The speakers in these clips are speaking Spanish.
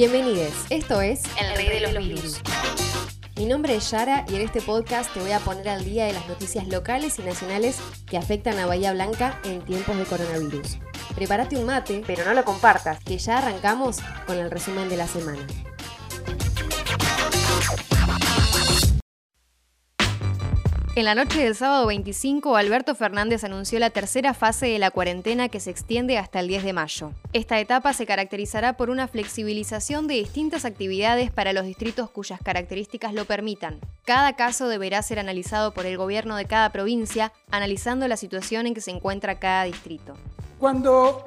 Bienvenidos, esto es El Rey de los Virus. Mi nombre es Yara y en este podcast te voy a poner al día de las noticias locales y nacionales que afectan a Bahía Blanca en tiempos de coronavirus. Prepárate un mate, pero no lo compartas, que ya arrancamos con el resumen de la semana. En la noche del sábado 25, Alberto Fernández anunció la tercera fase de la cuarentena que se extiende hasta el 10 de mayo. Esta etapa se caracterizará por una flexibilización de distintas actividades para los distritos cuyas características lo permitan. Cada caso deberá ser analizado por el gobierno de cada provincia, analizando la situación en que se encuentra cada distrito. Cuando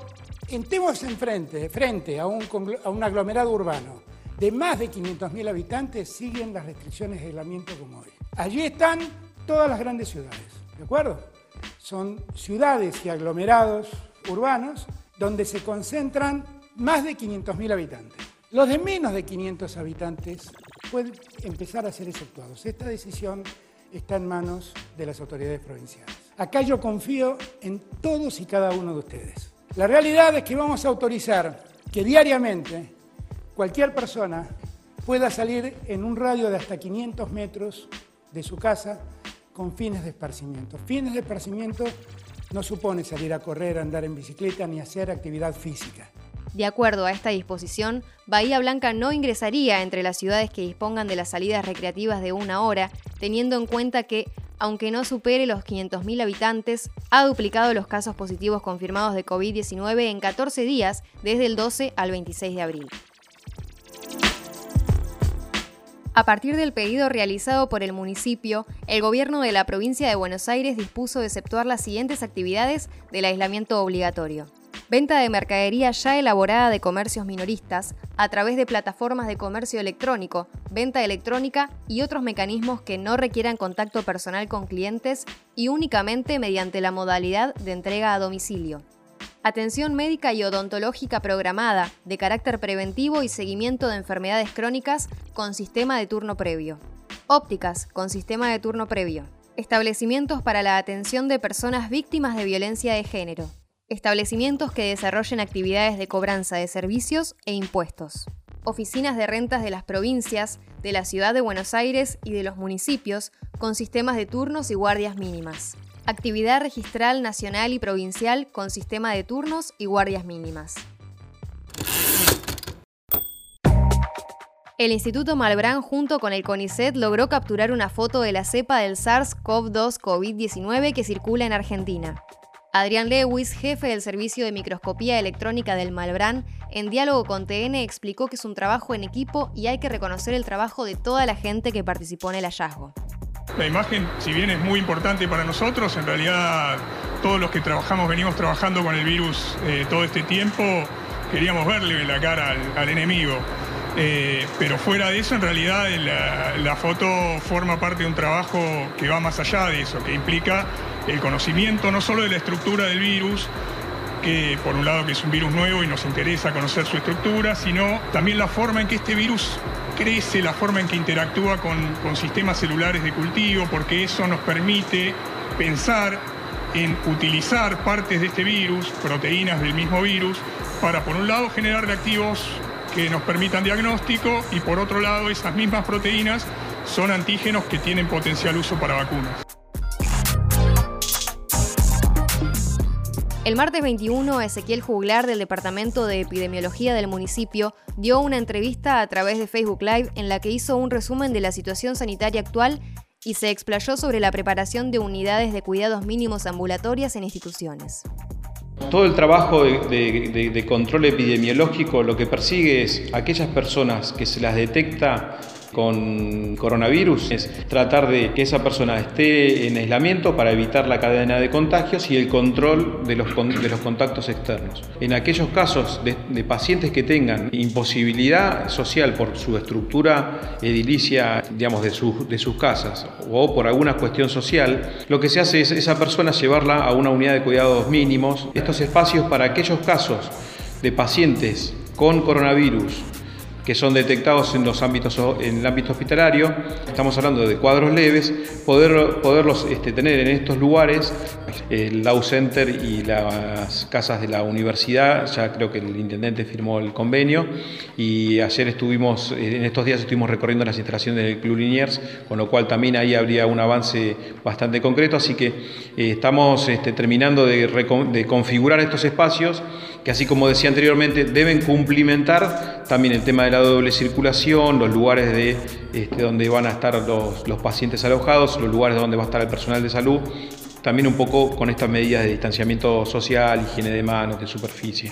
entremos en frente, frente a, un, a un aglomerado urbano de más de 500.000 habitantes, siguen las restricciones de aislamiento como hoy. Allí están todas las grandes ciudades, ¿de acuerdo? Son ciudades y aglomerados urbanos donde se concentran más de 500.000 habitantes. Los de menos de 500 habitantes pueden empezar a ser exceptuados. Esta decisión está en manos de las autoridades provinciales. Acá yo confío en todos y cada uno de ustedes. La realidad es que vamos a autorizar que diariamente cualquier persona pueda salir en un radio de hasta 500 metros de su casa con fines de esparcimiento. Fines de esparcimiento no supone salir a correr, andar en bicicleta ni hacer actividad física. De acuerdo a esta disposición, Bahía Blanca no ingresaría entre las ciudades que dispongan de las salidas recreativas de una hora, teniendo en cuenta que, aunque no supere los 500.000 habitantes, ha duplicado los casos positivos confirmados de COVID-19 en 14 días, desde el 12 al 26 de abril. A partir del pedido realizado por el municipio, el gobierno de la provincia de Buenos Aires dispuso de las siguientes actividades del aislamiento obligatorio. Venta de mercadería ya elaborada de comercios minoristas a través de plataformas de comercio electrónico, venta electrónica y otros mecanismos que no requieran contacto personal con clientes y únicamente mediante la modalidad de entrega a domicilio atención médica y odontológica programada, de carácter preventivo y seguimiento de enfermedades crónicas con sistema de turno previo. Ópticas con sistema de turno previo. Establecimientos para la atención de personas víctimas de violencia de género. Establecimientos que desarrollen actividades de cobranza de servicios e impuestos. Oficinas de rentas de las provincias, de la ciudad de Buenos Aires y de los municipios con sistemas de turnos y guardias mínimas. Actividad registral nacional y provincial con sistema de turnos y guardias mínimas. El Instituto Malbrán junto con el CONICET logró capturar una foto de la cepa del SARS-CoV-2 COVID-19 que circula en Argentina. Adrián Lewis, jefe del servicio de microscopía electrónica del Malbrán, en diálogo con TN explicó que es un trabajo en equipo y hay que reconocer el trabajo de toda la gente que participó en el hallazgo. La imagen, si bien es muy importante para nosotros, en realidad todos los que trabajamos, venimos trabajando con el virus eh, todo este tiempo, queríamos verle la cara al, enemigo. Eh, pero fuera de eso, en realidad la, foto forma parte de un trabajo que va más allá de eso, que implica el conocimiento no solo de la estructura del virus, que por un lado que es un virus nuevo y nos interesa conocer su estructura, sino también la forma en que este virus crece, la forma en que interactúa con, sistemas celulares de cultivo, porque eso nos permite pensar en utilizar partes de este virus, proteínas del mismo virus, para por un lado generar reactivos que nos permitan diagnóstico y por otro lado esas mismas proteínas son antígenos que tienen potencial uso para vacunas. El martes 21, Ezequiel Juglar del Departamento de Epidemiología del municipio dio una entrevista a través de Facebook Live en la que hizo un resumen de la situación sanitaria actual y se explayó sobre la preparación de unidades de cuidados mínimos ambulatorias en instituciones. Todo el trabajo de, de, control epidemiológico lo que persigue es aquellas personas que se las detecta con coronavirus es tratar de que esa persona esté en aislamiento para evitar la cadena de contagios y el control de los, de los contactos externos. En aquellos casos de, pacientes que tengan imposibilidad social por su estructura edilicia, digamos, de, de sus casas o por alguna cuestión social, lo que se hace es esa persona llevarla a una unidad de cuidados mínimos. Estos espacios para aquellos casos de pacientes con coronavirus que son detectados en, los ámbitos, en el ámbito hospitalario, estamos hablando de cuadros leves, poder, poderlos este, tener en estos lugares, el Law Center y las casas de la universidad, ya creo que el intendente firmó el convenio y ayer estuvimos, en estos días estuvimos recorriendo las instalaciones del Club Liniers, con lo cual también ahí habría un avance bastante concreto, así que eh, estamos este, terminando de, de configurar estos espacios que así como decía anteriormente, deben cumplimentar también el tema de la doble circulación, los lugares de, este, donde van a estar los, pacientes alojados, los lugares donde va a estar el personal de salud, también un poco con estas medidas de distanciamiento social, higiene de manos, de superficie.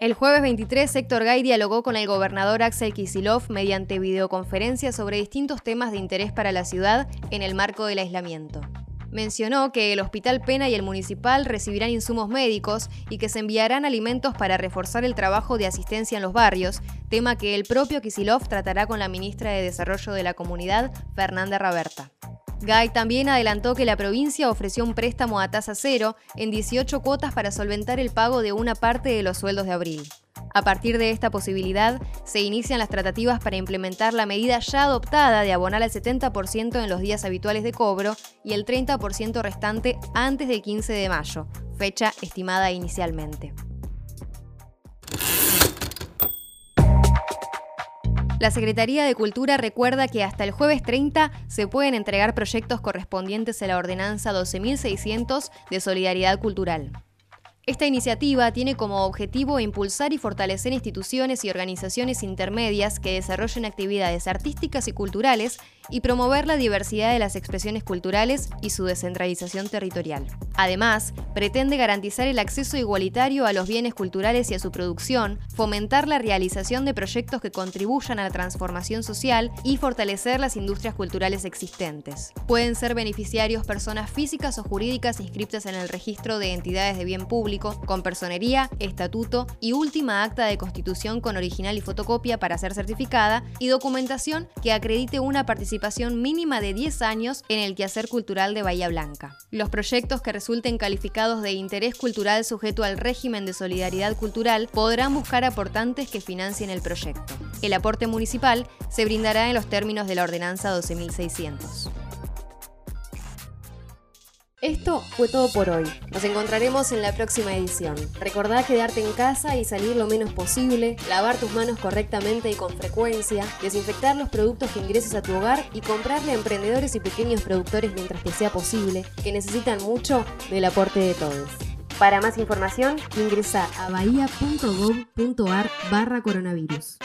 El jueves 23, Héctor Gay dialogó con el gobernador Axel Kisilov mediante videoconferencia sobre distintos temas de interés para la ciudad en el marco del aislamiento. Mencionó que el Hospital Pena y el Municipal recibirán insumos médicos y que se enviarán alimentos para reforzar el trabajo de asistencia en los barrios, tema que el propio Kisilov tratará con la ministra de Desarrollo de la Comunidad, Fernanda Raberta. Guy también adelantó que la provincia ofreció un préstamo a tasa cero en 18 cuotas para solventar el pago de una parte de los sueldos de abril. A partir de esta posibilidad, se inician las tratativas para implementar la medida ya adoptada de abonar al 70% en los días habituales de cobro y el 30% restante antes del 15 de mayo, fecha estimada inicialmente. La Secretaría de Cultura recuerda que hasta el jueves 30 se pueden entregar proyectos correspondientes a la Ordenanza 12.600 de Solidaridad Cultural. Esta iniciativa tiene como objetivo impulsar y fortalecer instituciones y organizaciones intermedias que desarrollen actividades artísticas y culturales y promover la diversidad de las expresiones culturales y su descentralización territorial. Además, pretende garantizar el acceso igualitario a los bienes culturales y a su producción, fomentar la realización de proyectos que contribuyan a la transformación social y fortalecer las industrias culturales existentes. Pueden ser beneficiarios personas físicas o jurídicas inscritas en el registro de entidades de bien público, con personería, estatuto y última acta de constitución con original y fotocopia para ser certificada y documentación que acredite una participación participación mínima de 10 años en el quehacer cultural de Bahía Blanca. Los proyectos que resulten calificados de interés cultural sujeto al régimen de solidaridad cultural podrán buscar aportantes que financien el proyecto. El aporte municipal se brindará en los términos de la Ordenanza 12600. Esto fue todo por hoy. Nos encontraremos en la próxima edición. Recordá quedarte en casa y salir lo menos posible, lavar tus manos correctamente y con frecuencia, desinfectar los productos que ingreses a tu hogar y comprarle a emprendedores y pequeños productores mientras que sea posible, que necesitan mucho del aporte de todos. Para más información, ingresa a bahía.gov.ar barra coronavirus.